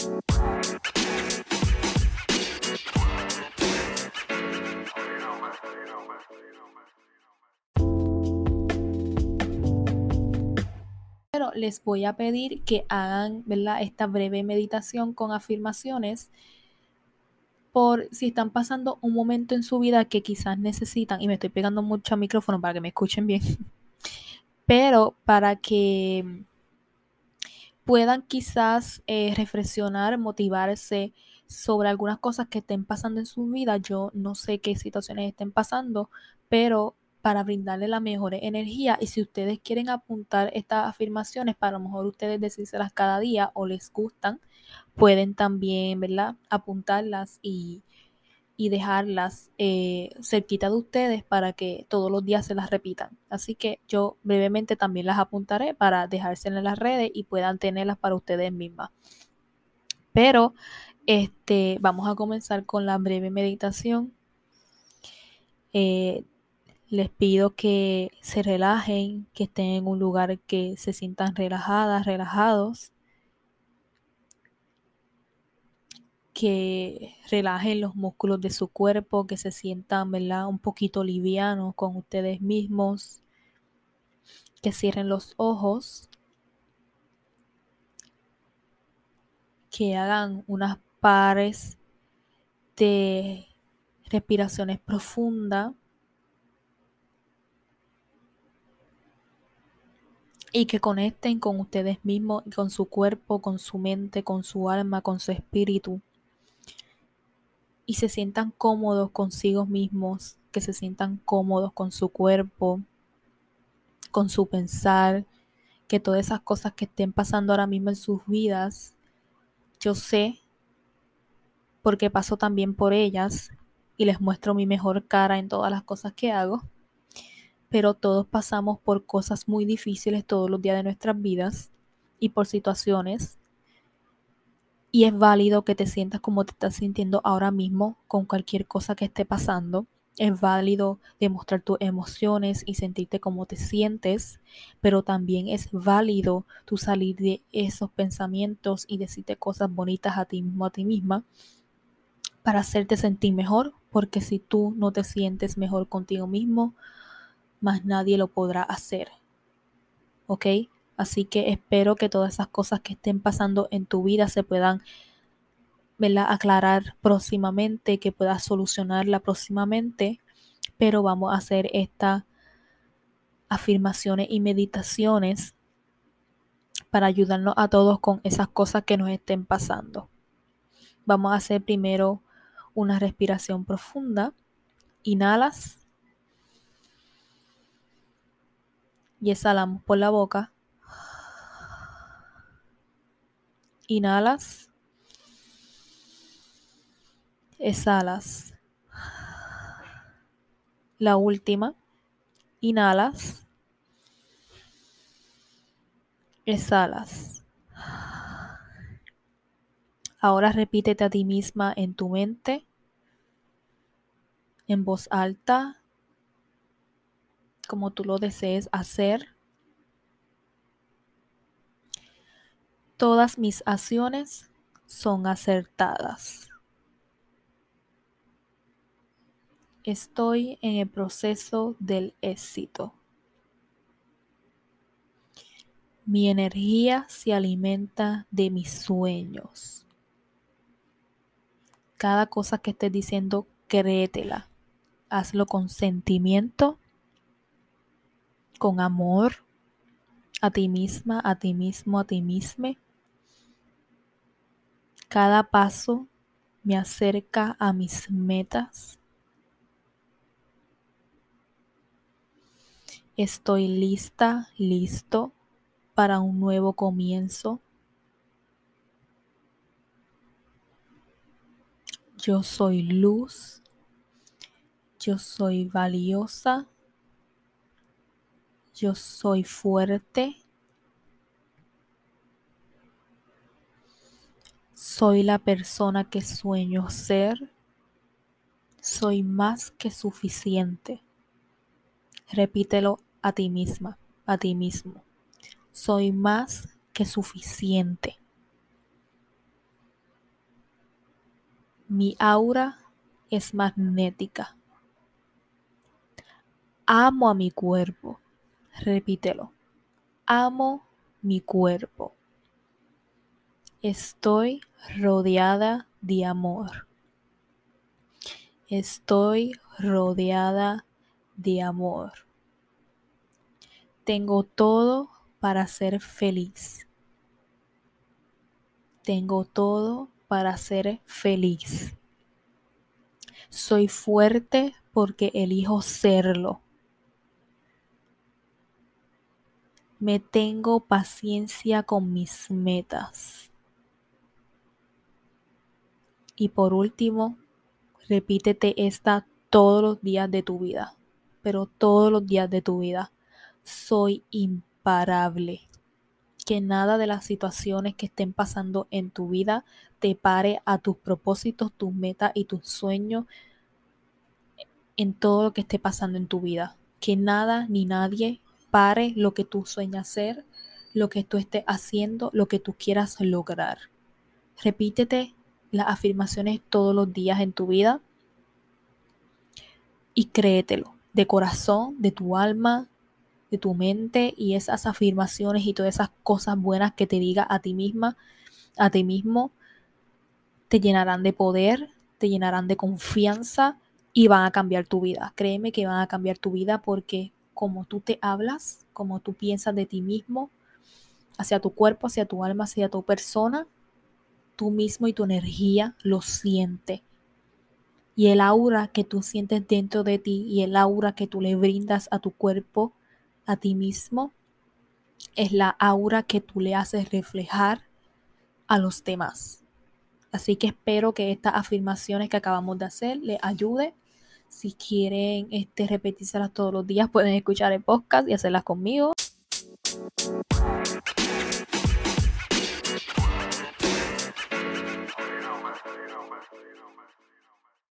Pero les voy a pedir que hagan ¿verdad? esta breve meditación con afirmaciones por si están pasando un momento en su vida que quizás necesitan, y me estoy pegando mucho al micrófono para que me escuchen bien, pero para que puedan quizás eh, reflexionar, motivarse sobre algunas cosas que estén pasando en su vida. Yo no sé qué situaciones estén pasando, pero para brindarle la mejor energía y si ustedes quieren apuntar estas afirmaciones para lo mejor ustedes decírselas cada día o les gustan, pueden también, ¿verdad? Apuntarlas y, dejarlas eh, cerquita de ustedes para que todos los días se las repitan. Así que yo brevemente también las apuntaré para dejárselas en las redes y puedan tenerlas para ustedes mismas. Pero este, vamos a comenzar con la breve meditación. Eh, les pido que se relajen, que estén en un lugar que se sientan relajadas, relajados. Que relajen los músculos de su cuerpo, que se sientan ¿verdad? un poquito livianos con ustedes mismos, que cierren los ojos, que hagan unas pares de respiraciones profundas y que conecten con ustedes mismos, con su cuerpo, con su mente, con su alma, con su espíritu y se sientan cómodos consigo mismos, que se sientan cómodos con su cuerpo, con su pensar, que todas esas cosas que estén pasando ahora mismo en sus vidas, yo sé, porque paso también por ellas y les muestro mi mejor cara en todas las cosas que hago, pero todos pasamos por cosas muy difíciles todos los días de nuestras vidas y por situaciones y es válido que te sientas como te estás sintiendo ahora mismo con cualquier cosa que esté pasando. Es válido demostrar tus emociones y sentirte como te sientes, pero también es válido tú salir de esos pensamientos y decirte cosas bonitas a ti mismo, a ti misma, para hacerte sentir mejor, porque si tú no te sientes mejor contigo mismo, más nadie lo podrá hacer. ¿Ok? Así que espero que todas esas cosas que estén pasando en tu vida se puedan aclarar próximamente, que puedas solucionarla próximamente. Pero vamos a hacer estas afirmaciones y meditaciones para ayudarnos a todos con esas cosas que nos estén pasando. Vamos a hacer primero una respiración profunda. Inhalas. Y exhalamos por la boca. Inhalas. Exhalas. La última. Inhalas. Exhalas. Ahora repítete a ti misma en tu mente, en voz alta, como tú lo desees hacer. Todas mis acciones son acertadas. Estoy en el proceso del éxito. Mi energía se alimenta de mis sueños. Cada cosa que estés diciendo, créetela. Hazlo con sentimiento, con amor a ti misma, a ti mismo, a ti misma cada paso me acerca a mis metas. Estoy lista, listo para un nuevo comienzo. Yo soy luz. Yo soy valiosa. Yo soy fuerte. Soy la persona que sueño ser. Soy más que suficiente. Repítelo a ti misma, a ti mismo. Soy más que suficiente. Mi aura es magnética. Amo a mi cuerpo. Repítelo. Amo mi cuerpo. Estoy rodeada de amor. Estoy rodeada de amor. Tengo todo para ser feliz. Tengo todo para ser feliz. Soy fuerte porque elijo serlo. Me tengo paciencia con mis metas. Y por último, repítete esta todos los días de tu vida, pero todos los días de tu vida. Soy imparable que nada de las situaciones que estén pasando en tu vida te pare a tus propósitos, tus metas y tus sueños en todo lo que esté pasando en tu vida. Que nada ni nadie pare lo que tú sueñas hacer, lo que tú estés haciendo, lo que tú quieras lograr. Repítete las afirmaciones todos los días en tu vida y créetelo de corazón, de tu alma, de tu mente y esas afirmaciones y todas esas cosas buenas que te diga a ti misma, a ti mismo, te llenarán de poder, te llenarán de confianza y van a cambiar tu vida. Créeme que van a cambiar tu vida porque como tú te hablas, como tú piensas de ti mismo, hacia tu cuerpo, hacia tu alma, hacia tu persona, tú mismo y tu energía lo siente. Y el aura que tú sientes dentro de ti y el aura que tú le brindas a tu cuerpo a ti mismo es la aura que tú le haces reflejar a los demás. Así que espero que estas afirmaciones que acabamos de hacer les ayude. Si quieren este, repetírselas todos los días, pueden escuchar el podcast y hacerlas conmigo.